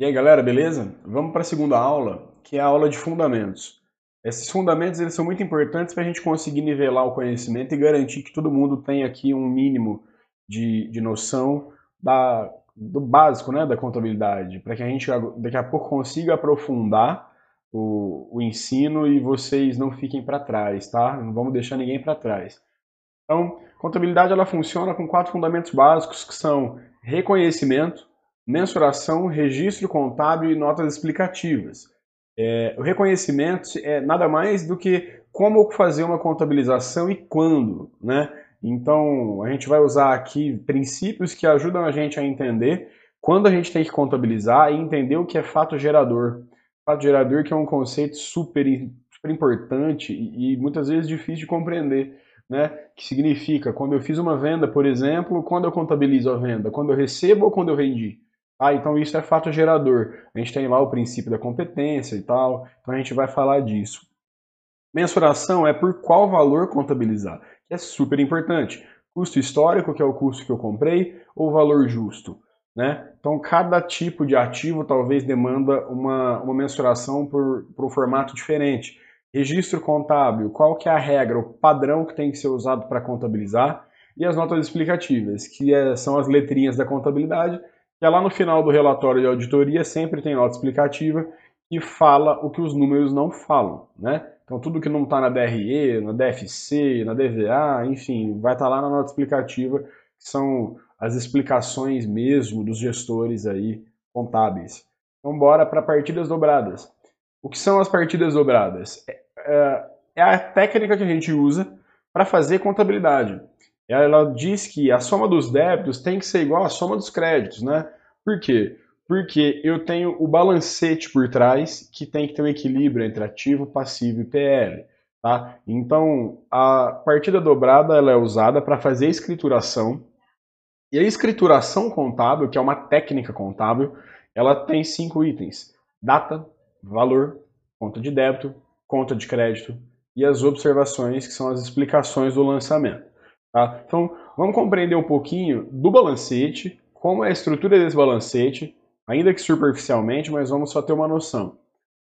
E aí galera, beleza? Vamos para a segunda aula, que é a aula de fundamentos. Esses fundamentos eles são muito importantes para a gente conseguir nivelar o conhecimento e garantir que todo mundo tem aqui um mínimo de, de noção da, do básico né, da contabilidade, para que a gente daqui a pouco consiga aprofundar o, o ensino e vocês não fiquem para trás, tá? Não vamos deixar ninguém para trás. Então, contabilidade ela funciona com quatro fundamentos básicos que são reconhecimento, mensuração, registro contábil e notas explicativas. É, o reconhecimento é nada mais do que como fazer uma contabilização e quando, né? Então, a gente vai usar aqui princípios que ajudam a gente a entender quando a gente tem que contabilizar e entender o que é fato gerador. Fato gerador que é um conceito super, super importante e, e muitas vezes difícil de compreender. Né? Que significa, quando eu fiz uma venda, por exemplo, quando eu contabilizo a venda, quando eu recebo ou quando eu vendi. Ah, então isso é fato gerador. A gente tem lá o princípio da competência e tal, então a gente vai falar disso. Mensuração é por qual valor contabilizar, que é super importante. Custo histórico, que é o custo que eu comprei, ou valor justo. Né? Então, cada tipo de ativo talvez demanda uma, uma mensuração por, por um formato diferente. Registro contábil, qual que é a regra, o padrão que tem que ser usado para contabilizar, e as notas explicativas, que é, são as letrinhas da contabilidade, é lá no final do relatório de auditoria sempre tem nota explicativa que fala o que os números não falam, né? Então tudo que não está na DRE, na DFC, na DVA, enfim, vai estar tá lá na nota explicativa, que são as explicações mesmo dos gestores aí contábeis. Então bora para partidas dobradas. O que são as partidas dobradas? É, é, é a técnica que a gente usa para fazer contabilidade ela diz que a soma dos débitos tem que ser igual à soma dos créditos, né? Por quê? Porque eu tenho o balancete por trás, que tem que ter um equilíbrio entre ativo, passivo e PL. Tá? Então, a partida dobrada ela é usada para fazer a escrituração. E a escrituração contábil, que é uma técnica contábil, ela tem cinco itens: data, valor, conta de débito, conta de crédito e as observações, que são as explicações do lançamento. Tá? Então, vamos compreender um pouquinho do balancete, como é a estrutura desse balancete, ainda que superficialmente, mas vamos só ter uma noção.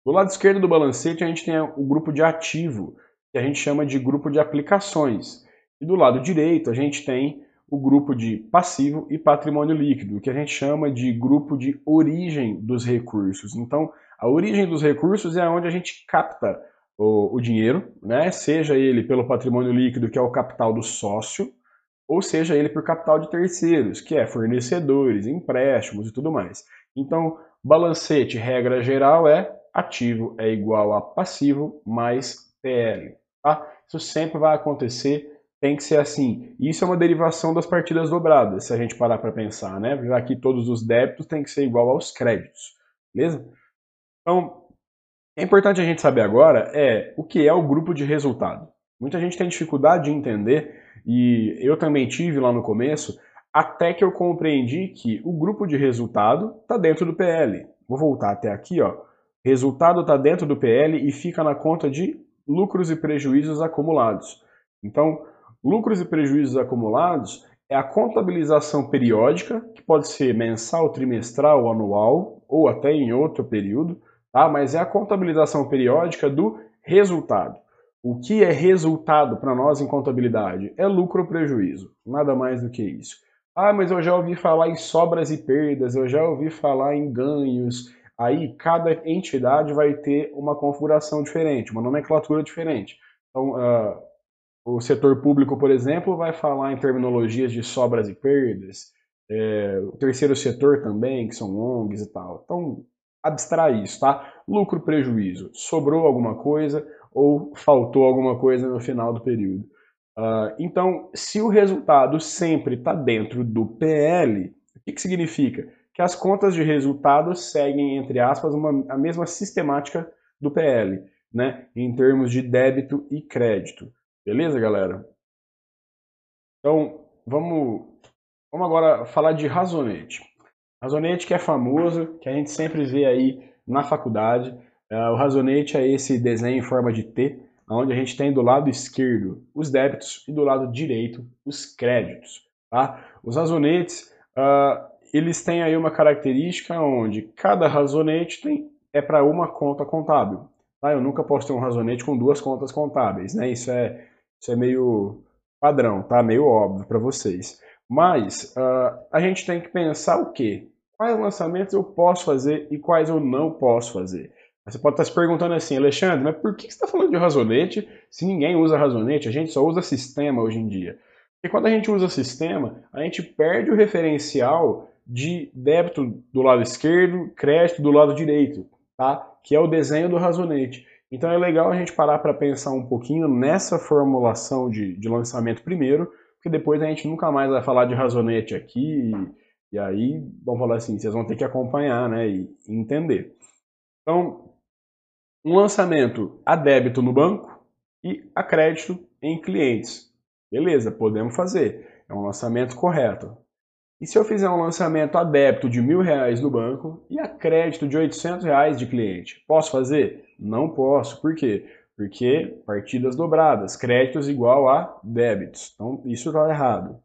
Do lado esquerdo do balancete, a gente tem o grupo de ativo, que a gente chama de grupo de aplicações. E do lado direito, a gente tem o grupo de passivo e patrimônio líquido, que a gente chama de grupo de origem dos recursos. Então, a origem dos recursos é onde a gente capta o, o dinheiro, né? seja ele pelo patrimônio líquido, que é o capital do sócio, ou seja ele por capital de terceiros, que é fornecedores, empréstimos e tudo mais. Então, balancete, regra geral, é ativo é igual a passivo mais PL. Tá? Isso sempre vai acontecer, tem que ser assim. Isso é uma derivação das partidas dobradas, se a gente parar para pensar, né? Já que todos os débitos têm que ser igual aos créditos, beleza? Então, é importante a gente saber agora é o que é o grupo de resultado. Muita gente tem dificuldade de entender, e eu também tive lá no começo, até que eu compreendi que o grupo de resultado está dentro do PL. Vou voltar até aqui, ó. Resultado está dentro do PL e fica na conta de lucros e prejuízos acumulados. Então, lucros e prejuízos acumulados é a contabilização periódica, que pode ser mensal, trimestral, anual ou até em outro período, tá? mas é a contabilização periódica do resultado. O que é resultado para nós em contabilidade? É lucro ou prejuízo, nada mais do que isso. Ah, mas eu já ouvi falar em sobras e perdas, eu já ouvi falar em ganhos. Aí cada entidade vai ter uma configuração diferente, uma nomenclatura diferente. Então, uh, o setor público, por exemplo, vai falar em terminologias de sobras e perdas. É, o terceiro setor também, que são ONGs e tal. Então, abstrair isso, tá? Lucro, prejuízo. Sobrou alguma coisa ou faltou alguma coisa no final do período. Uh, então, se o resultado sempre está dentro do PL, o que, que significa? Que as contas de resultado seguem, entre aspas, uma, a mesma sistemática do PL, né? em termos de débito e crédito. Beleza, galera? Então, vamos, vamos agora falar de razonete. Razonete que é famoso, que a gente sempre vê aí na faculdade. Uh, o razonete é esse desenho em forma de T, onde a gente tem do lado esquerdo os débitos e do lado direito os créditos. Tá? Os razonetes, uh, eles têm aí uma característica onde cada razonete tem, é para uma conta contábil. Tá? Eu nunca posso ter um razonete com duas contas contábeis, né? Isso é, isso é meio padrão, tá? Meio óbvio para vocês. Mas uh, a gente tem que pensar o quê? Quais lançamentos eu posso fazer e quais eu não posso fazer? Você pode estar se perguntando assim, Alexandre, mas por que você está falando de razonete se ninguém usa razonete? A gente só usa sistema hoje em dia. Porque quando a gente usa sistema, a gente perde o referencial de débito do lado esquerdo, crédito do lado direito, tá? que é o desenho do razonete. Então é legal a gente parar para pensar um pouquinho nessa formulação de, de lançamento primeiro, porque depois a gente nunca mais vai falar de razonete aqui, e, aí, vamos falar assim, vocês vão ter que acompanhar né, e, e entender. Então, um lançamento a débito no banco e a crédito em clientes. Beleza, podemos fazer. É um lançamento correto. E se eu fizer um lançamento a débito de mil reais no banco e a crédito de 800 reais de cliente, posso fazer? Não posso. Por quê? Porque partidas dobradas, créditos igual a débitos. Então isso está errado.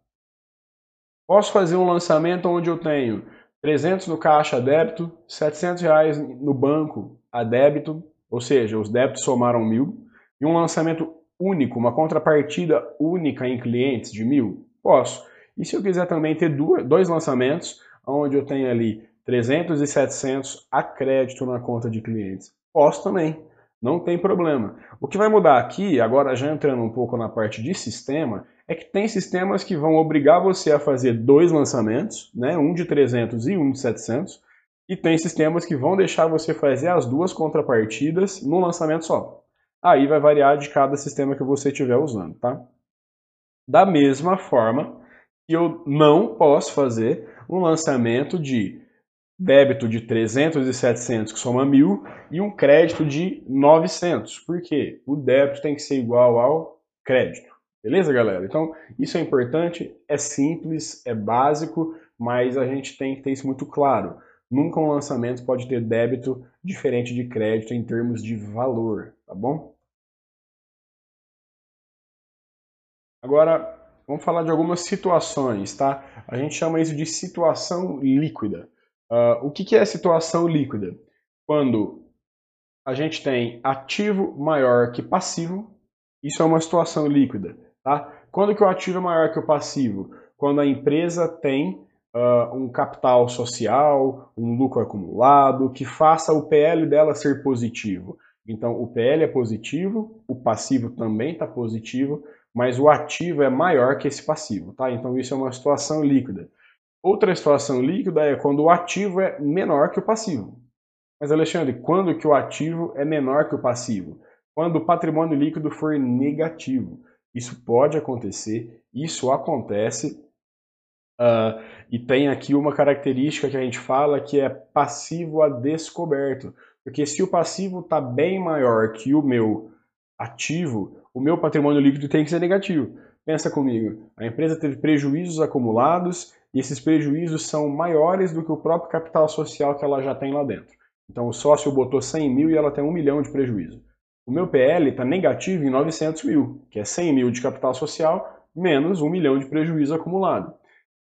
Posso fazer um lançamento onde eu tenho 300 no caixa a débito, 700 reais no banco a débito, ou seja, os débitos somaram mil, e um lançamento único, uma contrapartida única em clientes de mil? Posso. E se eu quiser também ter dois lançamentos, onde eu tenho ali 300 e 700 a crédito na conta de clientes, posso também, não tem problema. O que vai mudar aqui, agora já entrando um pouco na parte de sistema, é que tem sistemas que vão obrigar você a fazer dois lançamentos, né, um de 300 e um de 700, e tem sistemas que vão deixar você fazer as duas contrapartidas num lançamento só. Aí vai variar de cada sistema que você estiver usando, tá? Da mesma forma, eu não posso fazer um lançamento de débito de 300 e 700 que soma 1.000 e um crédito de 900. Por quê? O débito tem que ser igual ao crédito. Beleza, galera? Então, isso é importante, é simples, é básico, mas a gente tem que ter isso muito claro. Nunca um lançamento pode ter débito diferente de crédito em termos de valor, tá bom? Agora, Vamos falar de algumas situações, tá? A gente chama isso de situação líquida. Uh, o que, que é situação líquida? Quando a gente tem ativo maior que passivo, isso é uma situação líquida, tá? Quando que o ativo é maior que o passivo? Quando a empresa tem uh, um capital social, um lucro acumulado, que faça o PL dela ser positivo. Então, o PL é positivo, o passivo também está positivo, mas o ativo é maior que esse passivo, tá? Então isso é uma situação líquida. Outra situação líquida é quando o ativo é menor que o passivo. Mas Alexandre, quando que o ativo é menor que o passivo? Quando o patrimônio líquido for negativo. Isso pode acontecer, isso acontece, uh, e tem aqui uma característica que a gente fala que é passivo a descoberto. Porque se o passivo está bem maior que o meu ativo, o meu patrimônio líquido tem que ser negativo. Pensa comigo, a empresa teve prejuízos acumulados e esses prejuízos são maiores do que o próprio capital social que ela já tem lá dentro. Então o sócio botou 100 mil e ela tem 1 milhão de prejuízo. O meu PL está negativo em 900 mil, que é 100 mil de capital social menos 1 milhão de prejuízo acumulado.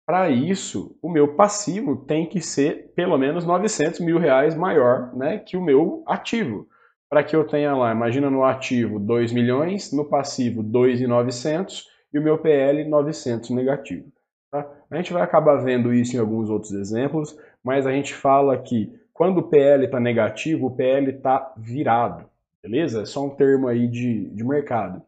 Para isso, o meu passivo tem que ser pelo menos 900 mil reais maior né, que o meu ativo para que eu tenha lá, imagina no ativo 2 milhões, no passivo 2,900 e o meu PL 900 negativo. Tá? A gente vai acabar vendo isso em alguns outros exemplos, mas a gente fala que quando o PL está negativo, o PL está virado, beleza? É só um termo aí de, de mercado.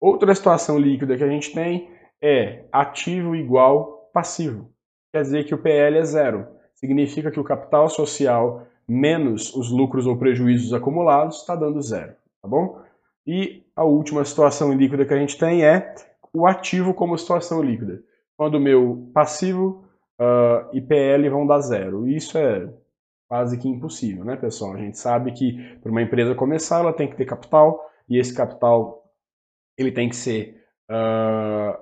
Outra situação líquida que a gente tem é ativo igual passivo. Quer dizer que o PL é zero. Significa que o capital social menos os lucros ou prejuízos acumulados, está dando zero, tá bom? E a última situação líquida que a gente tem é o ativo como situação líquida. Quando o meu passivo uh, e PL vão dar zero. Isso é quase que impossível, né, pessoal? A gente sabe que para uma empresa começar, ela tem que ter capital, e esse capital ele tem que ser uh,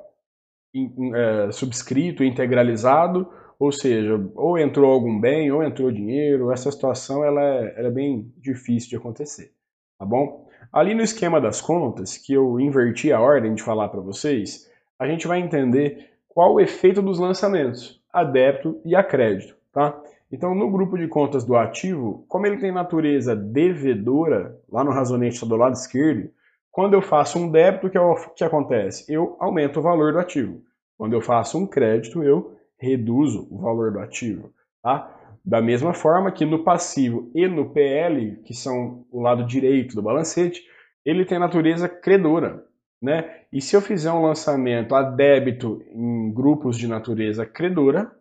in, uh, subscrito, integralizado, ou seja, ou entrou algum bem, ou entrou dinheiro, essa situação ela é, ela é bem difícil de acontecer, tá bom? Ali no esquema das contas, que eu inverti a ordem de falar para vocês, a gente vai entender qual o efeito dos lançamentos. a débito e a crédito, tá? Então, no grupo de contas do ativo, como ele tem natureza devedora, lá no razonete está do lado esquerdo, quando eu faço um débito, o que, é que acontece? Eu aumento o valor do ativo. Quando eu faço um crédito, eu reduzo o valor do ativo. Tá? Da mesma forma que no passivo e no PL, que são o lado direito do balancete, ele tem natureza credora. Né? E se eu fizer um lançamento a débito em grupos de natureza credora,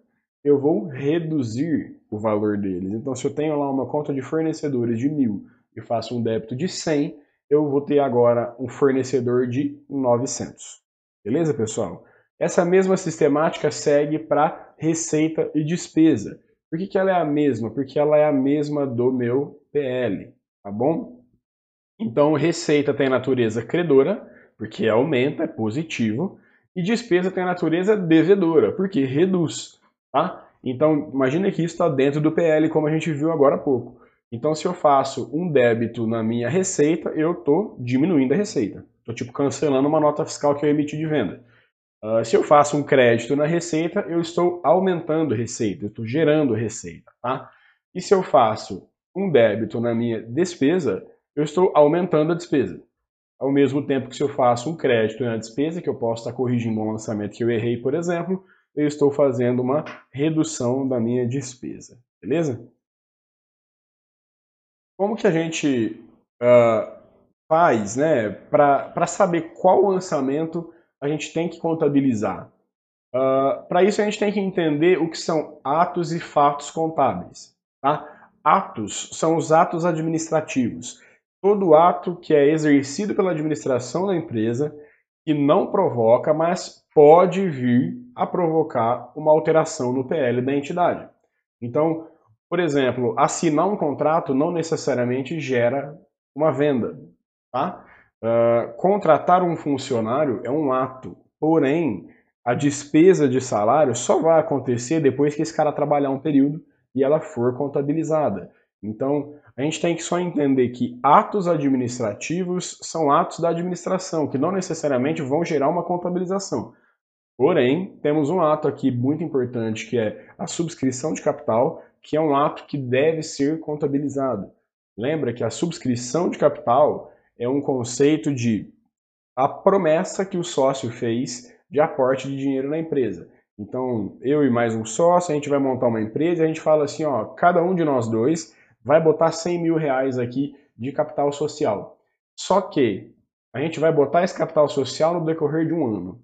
eu vou reduzir o valor deles. Então, se eu tenho lá uma conta de fornecedores de mil e faço um débito de 100, eu vou ter agora um fornecedor de 900. Beleza, pessoal? Essa mesma sistemática segue para receita e despesa. Por que, que ela é a mesma? Porque ela é a mesma do meu PL, tá bom? Então, receita tem natureza credora, porque aumenta, é positivo, e despesa tem natureza devedora, porque reduz. Tá? Então, imagine que isso está dentro do PL, como a gente viu agora há pouco. Então, se eu faço um débito na minha receita, eu estou diminuindo a receita. Estou, tipo, cancelando uma nota fiscal que eu emiti de venda. Uh, se eu faço um crédito na receita, eu estou aumentando receita, eu estou gerando receita. Tá? E se eu faço um débito na minha despesa, eu estou aumentando a despesa. Ao mesmo tempo que se eu faço um crédito na despesa, que eu posso estar corrigindo um lançamento que eu errei, por exemplo, eu estou fazendo uma redução da minha despesa, beleza? Como que a gente uh, faz né, para saber qual lançamento a gente tem que contabilizar? Uh, para isso a gente tem que entender o que são atos e fatos contábeis. Tá? Atos são os atos administrativos. Todo ato que é exercido pela administração da empresa que não provoca, mas pode vir a provocar uma alteração no PL da entidade. Então, por exemplo, assinar um contrato não necessariamente gera uma venda. Tá? Uh, contratar um funcionário é um ato, porém, a despesa de salário só vai acontecer depois que esse cara trabalhar um período e ela for contabilizada. Então, a gente tem que só entender que atos administrativos são atos da administração, que não necessariamente vão gerar uma contabilização. Porém, temos um ato aqui muito importante, que é a subscrição de capital, que é um ato que deve ser contabilizado. Lembra que a subscrição de capital é um conceito de a promessa que o sócio fez de aporte de dinheiro na empresa. Então, eu e mais um sócio, a gente vai montar uma empresa e a gente fala assim, ó, cada um de nós dois vai botar 100 mil reais aqui de capital social. Só que a gente vai botar esse capital social no decorrer de um ano.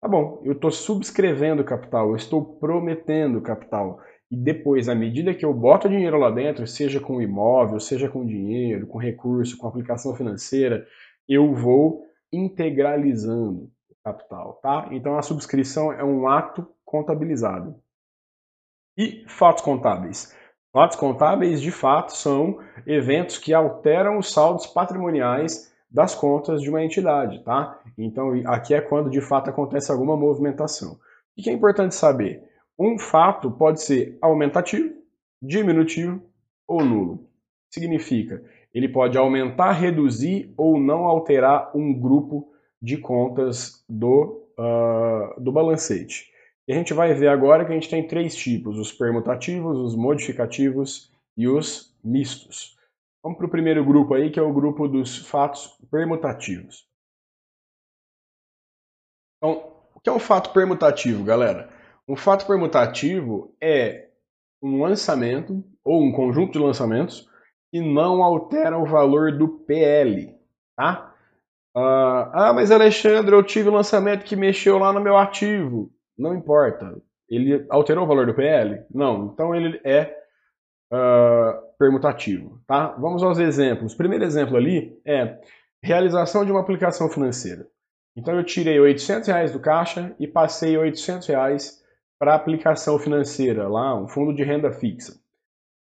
Tá bom, eu estou subscrevendo capital, eu estou prometendo capital. E depois, à medida que eu boto dinheiro lá dentro, seja com imóvel, seja com dinheiro, com recurso, com aplicação financeira, eu vou integralizando o capital, tá? Então a subscrição é um ato contabilizado. E fatos contábeis. Fatos contábeis, de fato, são eventos que alteram os saldos patrimoniais das contas de uma entidade, tá? Então, aqui é quando de fato acontece alguma movimentação. O que é importante saber? Um fato pode ser aumentativo, diminutivo ou nulo. Significa, ele pode aumentar, reduzir ou não alterar um grupo de contas do, uh, do balancete. E a gente vai ver agora que a gente tem três tipos, os permutativos, os modificativos e os mistos. Vamos para o primeiro grupo aí, que é o grupo dos fatos permutativos. Então, o que é um fato permutativo, galera? Um fato permutativo é um lançamento ou um conjunto de lançamentos que não altera o valor do PL, tá? Uh, ah, mas Alexandre, eu tive um lançamento que mexeu lá no meu ativo. Não importa. Ele alterou o valor do PL? Não. Então ele é uh, permutativo. Tá? Vamos aos exemplos. O primeiro exemplo ali é realização de uma aplicação financeira. Então eu tirei 800 reais do caixa e passei 800 reais para aplicação financeira, lá um fundo de renda fixa.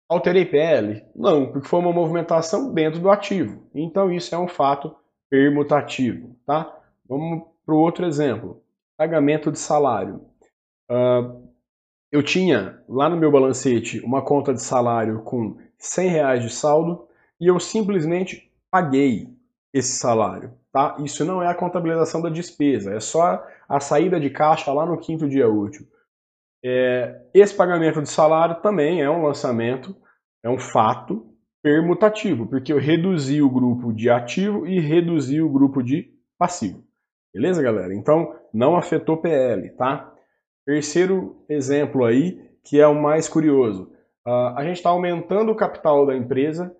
Alterei PL? Não, porque foi uma movimentação dentro do ativo. Então isso é um fato permutativo. Tá? Vamos para o outro exemplo pagamento de salário. Uh, eu tinha lá no meu balancete uma conta de salário com 100 reais de saldo e eu simplesmente paguei esse salário. Tá? Isso não é a contabilização da despesa, é só a saída de caixa lá no quinto dia útil. É, esse pagamento de salário também é um lançamento, é um fato permutativo, porque eu reduzi o grupo de ativo e reduzi o grupo de passivo. Beleza, galera? Então, não afetou PL, tá? Terceiro exemplo aí, que é o mais curioso. Uh, a gente está aumentando o capital da empresa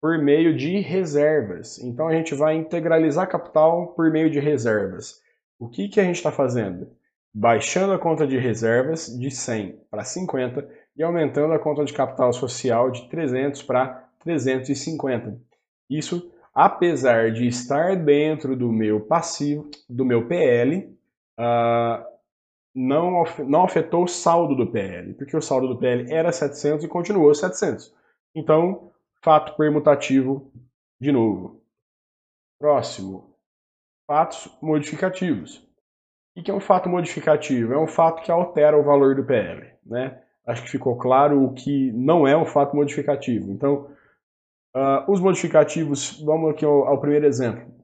por meio de reservas. Então, a gente vai integralizar capital por meio de reservas. O que, que a gente está fazendo? Baixando a conta de reservas de 100 para 50 e aumentando a conta de capital social de 300 para 350. Isso apesar de estar dentro do meu passivo, do meu PL, uh, ah, não, não afetou o saldo do PL, porque o saldo do PL era 700 e continuou 700. Então, fato permutativo de novo. Próximo, fatos modificativos. O que é um fato modificativo? É um fato que altera o valor do PL. Né? Acho que ficou claro o que não é um fato modificativo. Então, uh, os modificativos, vamos aqui ao, ao primeiro exemplo.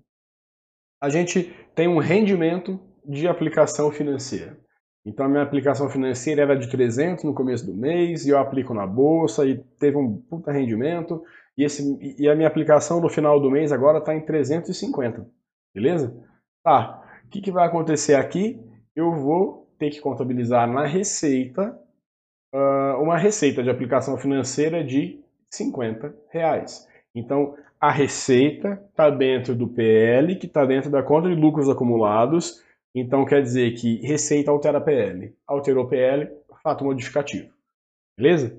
A gente tem um rendimento de aplicação financeira. Então a minha aplicação financeira era de 300 no começo do mês, e eu aplico na bolsa e teve um puta rendimento, e, esse, e a minha aplicação no final do mês agora está em 350, beleza? Tá, o que, que vai acontecer aqui? Eu vou ter que contabilizar na receita uh, uma receita de aplicação financeira de 50 reais. Então a receita está dentro do PL, que está dentro da conta de lucros acumulados, então quer dizer que receita altera PL. Alterou PL, fato modificativo. Beleza?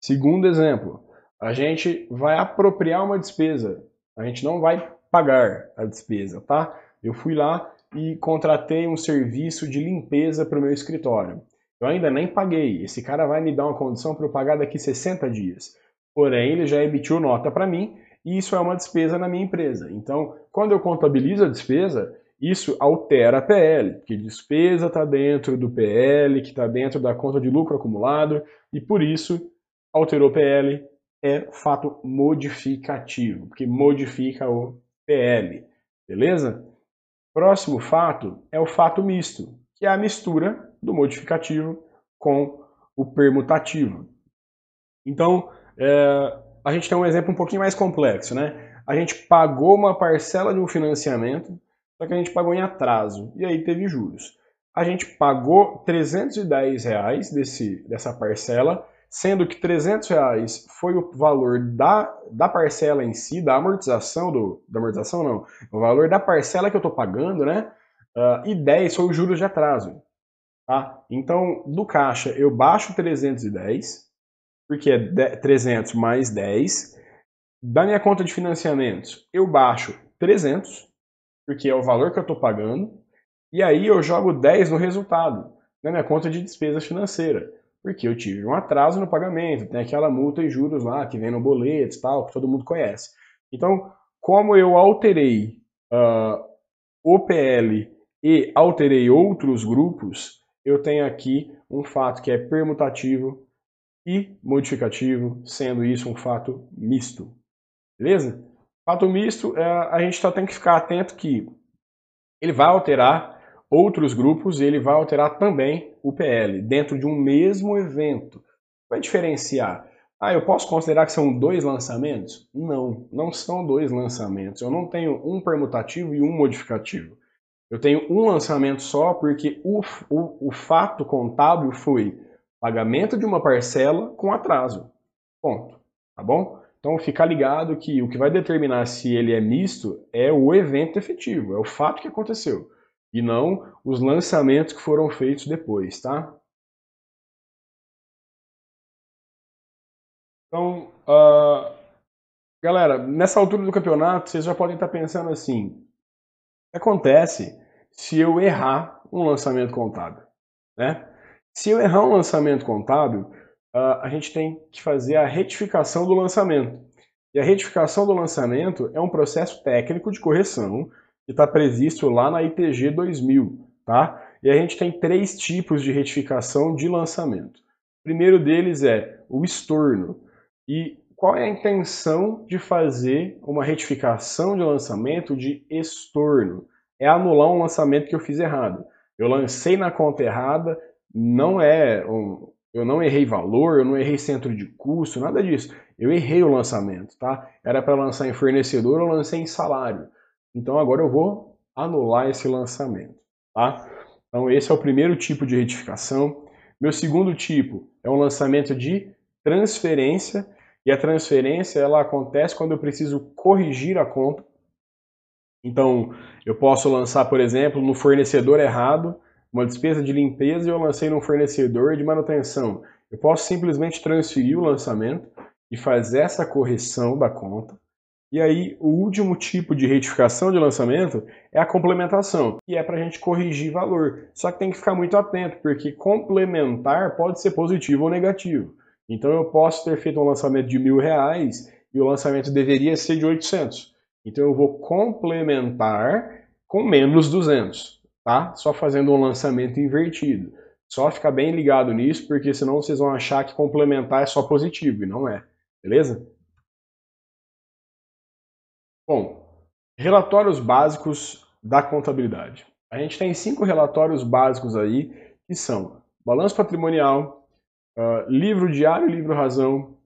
Segundo exemplo, a gente vai apropriar uma despesa. A gente não vai pagar a despesa, tá? Eu fui lá e contratei um serviço de limpeza para o meu escritório. Eu ainda nem paguei. Esse cara vai me dar uma condição para eu pagar daqui 60 dias. Porém, ele já emitiu nota para mim e isso é uma despesa na minha empresa. Então, quando eu contabilizo a despesa, isso altera a PL, porque despesa está dentro do PL, que está dentro da conta de lucro acumulado, e por isso alterou PL é fato modificativo, porque modifica o PL, beleza? Próximo fato é o fato misto, que é a mistura do modificativo com o permutativo. Então, é, a gente tem um exemplo um pouquinho mais complexo, né? A gente pagou uma parcela de um financiamento só que a gente pagou em atraso e aí teve juros. A gente pagou 310 reais desse, dessa parcela, sendo que 300 reais foi o valor da, da parcela em si, da amortização, do, da amortização não, o valor da parcela que eu estou pagando, né? Uh, e 10 foi o juros de atraso. Tá? Então, do caixa eu baixo 310, porque é 300 mais 10. Da minha conta de financiamentos, eu baixo 300, porque é o valor que eu estou pagando, e aí eu jogo 10 no resultado, na minha conta de despesa financeira, porque eu tive um atraso no pagamento, tem aquela multa e juros lá que vem no boleto e tal, que todo mundo conhece. Então, como eu alterei uh, o PL e alterei outros grupos, eu tenho aqui um fato que é permutativo e modificativo, sendo isso um fato misto. Beleza? Fato misto, é, a gente só tem que ficar atento que ele vai alterar outros grupos e ele vai alterar também o PL dentro de um mesmo evento. Vai diferenciar. Ah, eu posso considerar que são dois lançamentos? Não, não são dois lançamentos. Eu não tenho um permutativo e um modificativo. Eu tenho um lançamento só porque o, o, o fato contábil foi pagamento de uma parcela com atraso. Ponto. Tá bom? Então, ficar ligado que o que vai determinar se ele é misto é o evento efetivo, é o fato que aconteceu, e não os lançamentos que foram feitos depois, tá? Então, uh, galera, nessa altura do campeonato, vocês já podem estar pensando assim: o que acontece se eu errar um lançamento contábil? Né? Se eu errar um lançamento contábil, a gente tem que fazer a retificação do lançamento. E a retificação do lançamento é um processo técnico de correção que está previsto lá na ITG 2000, tá? E a gente tem três tipos de retificação de lançamento. O primeiro deles é o estorno. E qual é a intenção de fazer uma retificação de lançamento de estorno? É anular um lançamento que eu fiz errado. Eu lancei na conta errada, não é eu não errei valor, eu não errei centro de custo, nada disso. Eu errei o lançamento, tá? Era para lançar em fornecedor, eu lancei em salário. Então agora eu vou anular esse lançamento, tá? Então esse é o primeiro tipo de retificação. Meu segundo tipo é um lançamento de transferência, e a transferência ela acontece quando eu preciso corrigir a conta. Então, eu posso lançar, por exemplo, no fornecedor errado, uma despesa de limpeza e eu lancei no fornecedor de manutenção. Eu posso simplesmente transferir o lançamento e fazer essa correção da conta. E aí, o último tipo de retificação de lançamento é a complementação, que é para a gente corrigir valor. Só que tem que ficar muito atento, porque complementar pode ser positivo ou negativo. Então, eu posso ter feito um lançamento de mil reais e o lançamento deveria ser de 800. Então, eu vou complementar com menos 200, tá? Só fazendo um lançamento invertido. Só ficar bem ligado nisso, porque senão vocês vão achar que complementar é só positivo, e não é. Beleza? Bom, relatórios básicos da contabilidade. A gente tem cinco relatórios básicos aí, que são balanço patrimonial, uh, livro diário e livro razão,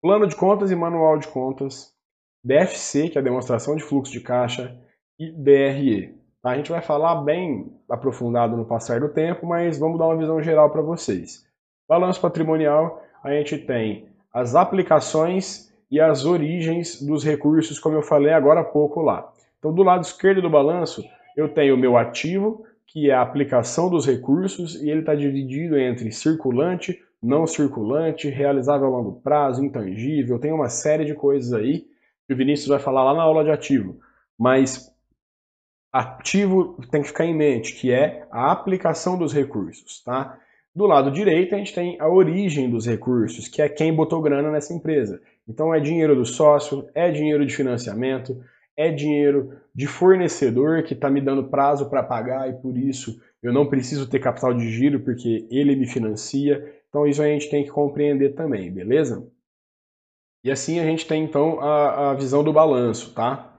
plano de contas e manual de contas, DFC, que é a demonstração de fluxo de caixa, e DRE. A gente vai falar bem aprofundado no passar do tempo, mas vamos dar uma visão geral para vocês. Balanço patrimonial, a gente tem as aplicações e as origens dos recursos, como eu falei agora há pouco lá. Então, do lado esquerdo do balanço, eu tenho o meu ativo, que é a aplicação dos recursos, e ele está dividido entre circulante, não circulante, realizável a longo prazo, intangível, tem uma série de coisas aí que o Vinícius vai falar lá na aula de ativo. Mas ativo tem que ficar em mente, que é a aplicação dos recursos, tá? Do lado direito, a gente tem a origem dos recursos, que é quem botou grana nessa empresa. Então, é dinheiro do sócio, é dinheiro de financiamento, é dinheiro de fornecedor que está me dando prazo para pagar e por isso eu não preciso ter capital de giro porque ele me financia. Então, isso a gente tem que compreender também, beleza? E assim a gente tem então a, a visão do balanço, tá?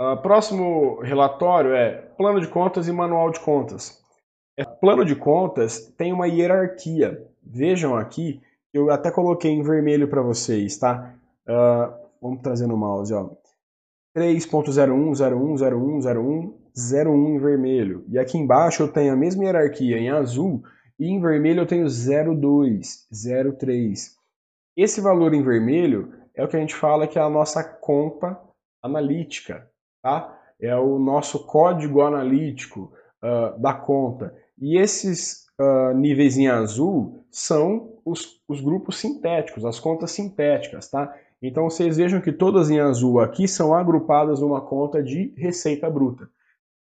Uh, próximo relatório é plano de contas e manual de contas. É, plano de contas tem uma hierarquia. Vejam aqui, eu até coloquei em vermelho para vocês, tá? Uh, vamos trazer no mouse, ó. 3.01, 01, 01, 01, 01 em vermelho. E aqui embaixo eu tenho a mesma hierarquia em azul e em vermelho eu tenho 02, 03. Esse valor em vermelho é o que a gente fala que é a nossa conta analítica, tá? É o nosso código analítico uh, da conta. E esses uh, níveis em azul são os, os grupos sintéticos, as contas sintéticas, tá? Então vocês vejam que todas em azul aqui são agrupadas numa conta de receita bruta.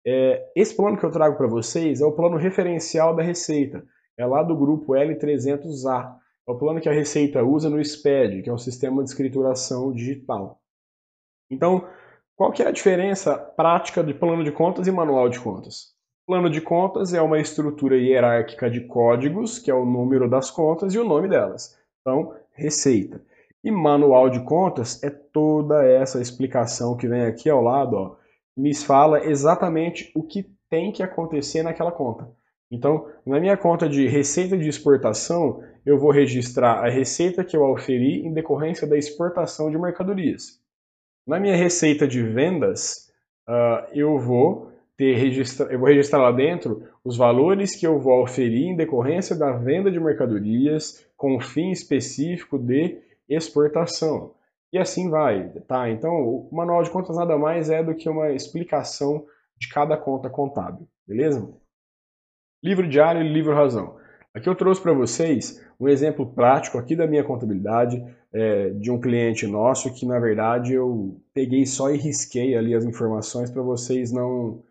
É, esse plano que eu trago para vocês é o plano referencial da receita. É lá do grupo L300A. É o plano que a Receita usa no SPED, que é o Sistema de Escrituração Digital. Então, qual que é a diferença prática de plano de contas e manual de contas? Plano de contas é uma estrutura hierárquica de códigos, que é o número das contas e o nome delas. Então, receita. E manual de contas é toda essa explicação que vem aqui ao lado, ó, me fala exatamente o que tem que acontecer naquela conta. Então, na minha conta de receita de exportação, eu vou registrar a receita que eu auferi em decorrência da exportação de mercadorias. Na minha receita de vendas, uh, eu vou ter registra... eu vou registrar lá dentro os valores que eu vou oferir em decorrência da venda de mercadorias com fim específico de exportação. E assim vai, tá? Então, o manual de contas nada mais é do que uma explicação de cada conta contábil, beleza? Livro diário e livro razão. Aqui eu trouxe para vocês um exemplo prático aqui da minha contabilidade é, de um cliente nosso que, na verdade, eu peguei só e risquei ali as informações para vocês não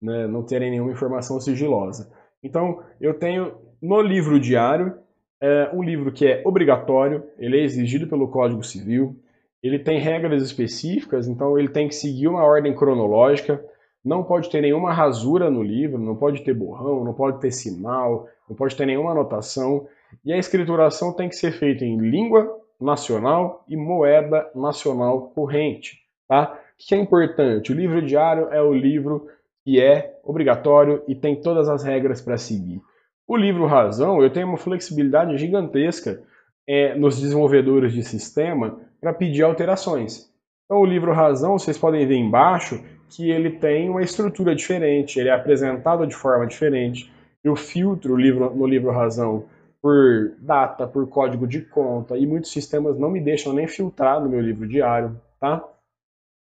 né, não terem nenhuma informação sigilosa. Então, eu tenho no livro diário é, um livro que é obrigatório, ele é exigido pelo Código Civil, ele tem regras específicas, então ele tem que seguir uma ordem cronológica, não pode ter nenhuma rasura no livro, não pode ter borrão, não pode ter sinal, não pode ter nenhuma anotação, e a escrituração tem que ser feita em língua nacional e moeda nacional corrente. Tá? O que é importante? O livro diário é o livro que é obrigatório e tem todas as regras para seguir. O livro Razão, eu tenho uma flexibilidade gigantesca é, nos desenvolvedores de sistema para pedir alterações. Então, o livro Razão, vocês podem ver embaixo que ele tem uma estrutura diferente, ele é apresentado de forma diferente. Eu filtro o livro, no livro Razão por data, por código de conta, e muitos sistemas não me deixam nem filtrar no meu livro diário, tá?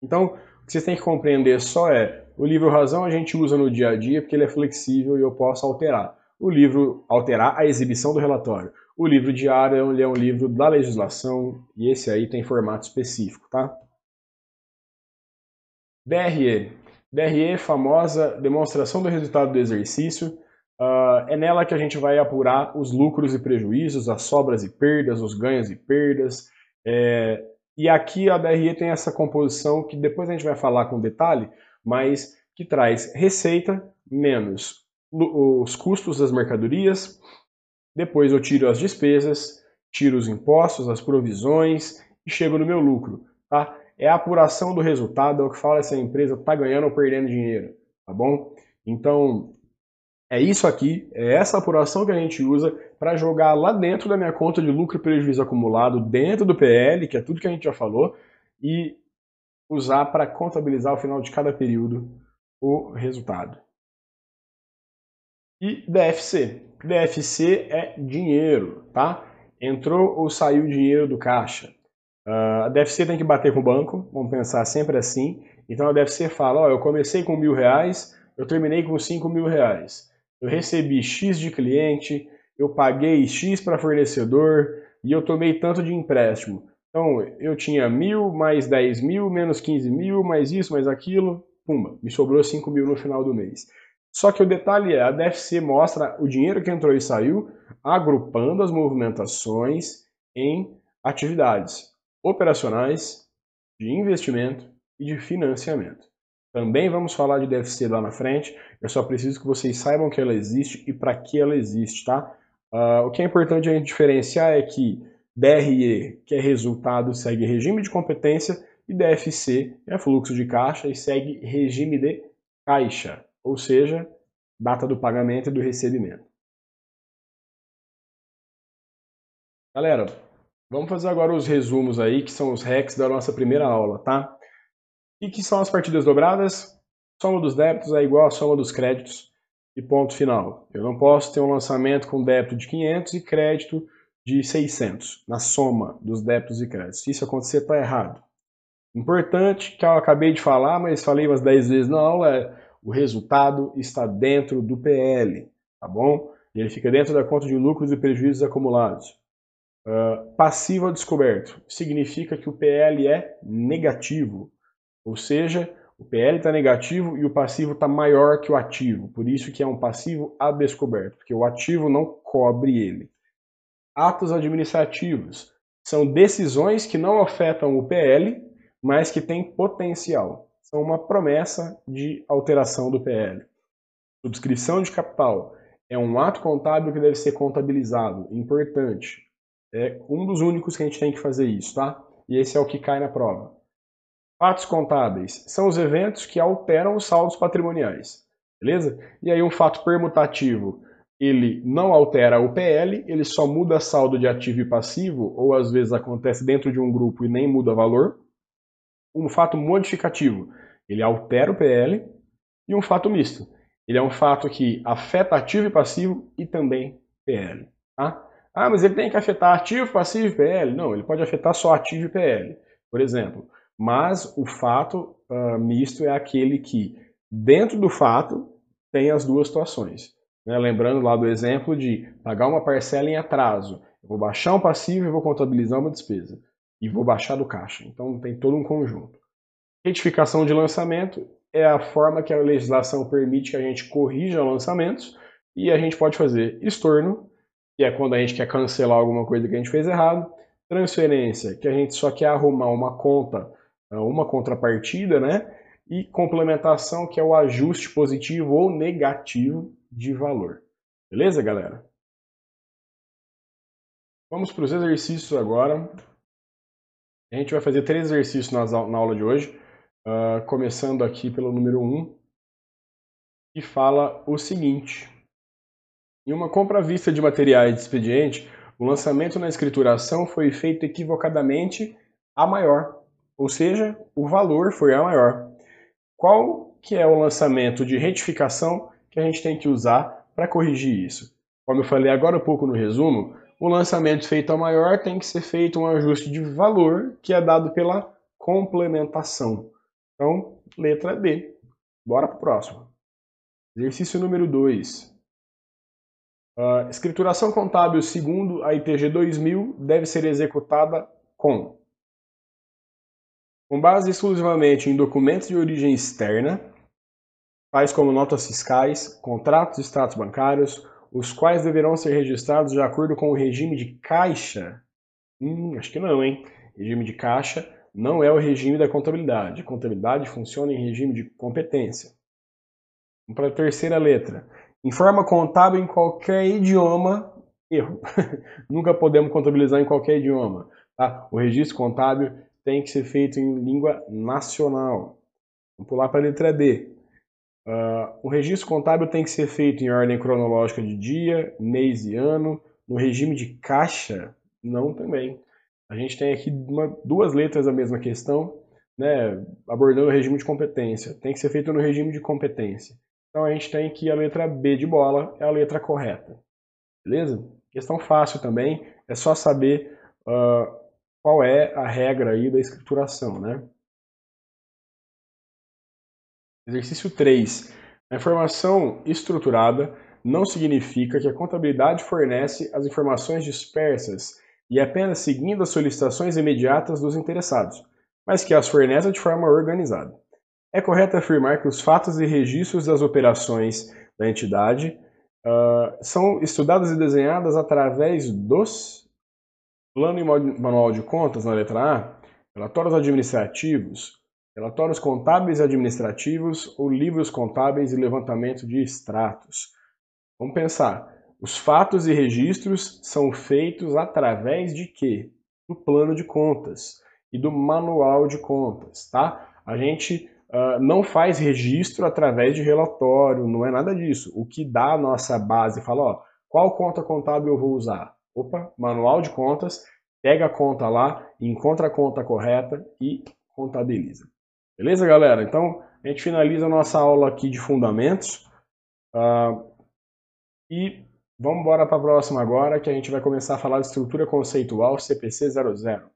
Então, o que vocês têm que compreender só é, o livro Razão a gente usa no dia a dia porque ele é flexível e eu posso alterar. O livro, alterar a exibição do relatório. O livro diário ele é um livro da legislação e esse aí tem formato específico, tá? DRE. DRE, famosa demonstração do resultado do exercício. Uh, é nela que a gente vai apurar os lucros e prejuízos, as sobras e perdas, os ganhos e perdas. É, e aqui a DRE tem essa composição que depois a gente vai falar com detalhe, mas que traz receita menos os custos das mercadorias, depois eu tiro as despesas, tiro os impostos, as provisões e chego no meu lucro. Tá? É a apuração do resultado, é o que fala se a empresa está ganhando ou perdendo dinheiro. Tá bom? Então, é isso aqui, é essa apuração que a gente usa para jogar lá dentro da minha conta de lucro e prejuízo acumulado, dentro do PL, que é tudo que a gente já falou, e usar para contabilizar ao final de cada período o resultado. E DFC. DFC é dinheiro, tá? Entrou ou saiu dinheiro do caixa. Uh, a DFC tem que bater com o banco, vamos pensar sempre assim. Então a DFC fala, ó, eu comecei com mil reais, eu terminei com cinco mil reais. Eu recebi X de cliente, eu paguei X para fornecedor e eu tomei tanto de empréstimo. Então, eu tinha mil, mais 10 mil, menos 15 mil, mais isso, mais aquilo, pumba, me sobrou 5 mil no final do mês. Só que o detalhe é, a DFC mostra o dinheiro que entrou e saiu, agrupando as movimentações em atividades operacionais, de investimento e de financiamento. Também vamos falar de DFC lá na frente, eu só preciso que vocês saibam que ela existe e para que ela existe, tá? Uh, o que é importante a gente diferenciar é que DRE, que é resultado, segue regime de competência, e DFC é fluxo de caixa e segue regime de caixa, ou seja, data do pagamento e do recebimento. Galera, vamos fazer agora os resumos aí, que são os RECs da nossa primeira aula, tá? E que são as partidas dobradas? Soma dos débitos é igual à soma dos créditos e ponto final. Eu não posso ter um lançamento com débito de 500 e crédito de 600 na soma dos débitos e créditos. Se isso acontecer, está errado. Importante, que eu acabei de falar, mas falei umas 10 vezes na aula, é o resultado está dentro do PL, tá bom? Ele fica dentro da conta de lucros e prejuízos acumulados. Uh, passivo a descoberto significa que o PL é negativo, ou seja, o PL está negativo e o passivo está maior que o ativo, por isso que é um passivo a descoberto, porque o ativo não cobre ele atos administrativos. São decisões que não afetam o PL, mas que têm potencial. São uma promessa de alteração do PL. Subscrição de capital é um ato contábil que deve ser contabilizado. Importante. É um dos únicos que a gente tem que fazer isso, tá? E esse é o que cai na prova. Fatos contábeis são os eventos que alteram os saldos patrimoniais. Beleza? E aí um fato permutativo ele não altera o PL, ele só muda saldo de ativo e passivo, ou às vezes acontece dentro de um grupo e nem muda valor. Um fato modificativo, ele altera o PL. E um fato misto, ele é um fato que afeta ativo e passivo e também PL. Tá? Ah, mas ele tem que afetar ativo, passivo e PL? Não, ele pode afetar só ativo e PL, por exemplo. Mas o fato uh, misto é aquele que, dentro do fato, tem as duas situações. Né? Lembrando lá do exemplo de pagar uma parcela em atraso. Eu vou baixar um passivo e vou contabilizar uma despesa. E vou baixar do caixa. Então tem todo um conjunto. Retificação de lançamento é a forma que a legislação permite que a gente corrija lançamentos e a gente pode fazer estorno, que é quando a gente quer cancelar alguma coisa que a gente fez errado, transferência, que a gente só quer arrumar uma conta, uma contrapartida, né? E complementação, que é o ajuste positivo ou negativo de valor. Beleza, galera? Vamos para os exercícios agora. A gente vai fazer três exercícios na, aula de hoje, uh, começando aqui pelo número 1, um, que fala o seguinte. Em uma compra à vista de materiais de expediente, o lançamento na escrituração foi feito equivocadamente a maior, ou seja, o valor foi a maior. Qual que é o lançamento de retificação que a gente tem que usar para corrigir isso? Como eu falei agora um pouco no resumo, o lançamento feito a maior tem que ser feito um ajuste de valor que é dado pela complementação. Então, letra B. Bora para o próximo. Exercício número 2. A escrituração contábil segundo a ITG 2000 deve ser executada com com base exclusivamente em documentos de origem externa, tais como notas fiscais, contratos e extratos bancários, os quais deverão ser registrados de acordo com o regime de caixa. Hum, acho que não, hein? Regime de caixa não é o regime da contabilidade. Contabilidade funciona em regime de competência. Vamos para a terceira letra. Em forma contábil em qualquer idioma, erro. Nunca podemos contabilizar em qualquer idioma. Tá? O registro contábil tem que ser feito em língua nacional. Vamos pular para a letra D. Uh, o registro contábil tem que ser feito em ordem cronológica de dia, mês e ano. No regime de caixa, não também. A gente tem aqui uma, duas letras da mesma questão, né, abordando o regime de competência. Tem que ser feito no regime de competência. Então a gente tem que a letra B de bola é a letra correta. Beleza? Questão fácil também, é só saber uh, qual é a regra aí da escrituração, né? Exercício 3. A informação estruturada não significa que a contabilidade fornece as informações dispersas e apenas seguindo as solicitações imediatas dos interessados, mas que as fornece de forma organizada. É correto afirmar que os fatos e registros das operações da entidade uh, são estudados e desenhados através dos Plano e manual de contas, na letra A, relatórios administrativos, relatórios contábeis e administrativos ou livros contábeis e levantamento de extratos. Vamos pensar. Os fatos e registros são feitos através de quê? Do plano de contas e do manual de contas, tá? A gente uh, não faz registro através de relatório, não é nada disso. O que dá a nossa base, fala, ó, qual conta contábil eu vou usar? Opa, manual de contas, pega a conta lá, encontra a conta correta e contabiliza. Beleza, galera? Então, a gente finaliza a nossa aula aqui de fundamentos. Uh, e vamos embora para a próxima agora, que a gente vai começar a falar de estrutura conceitual CPC 00.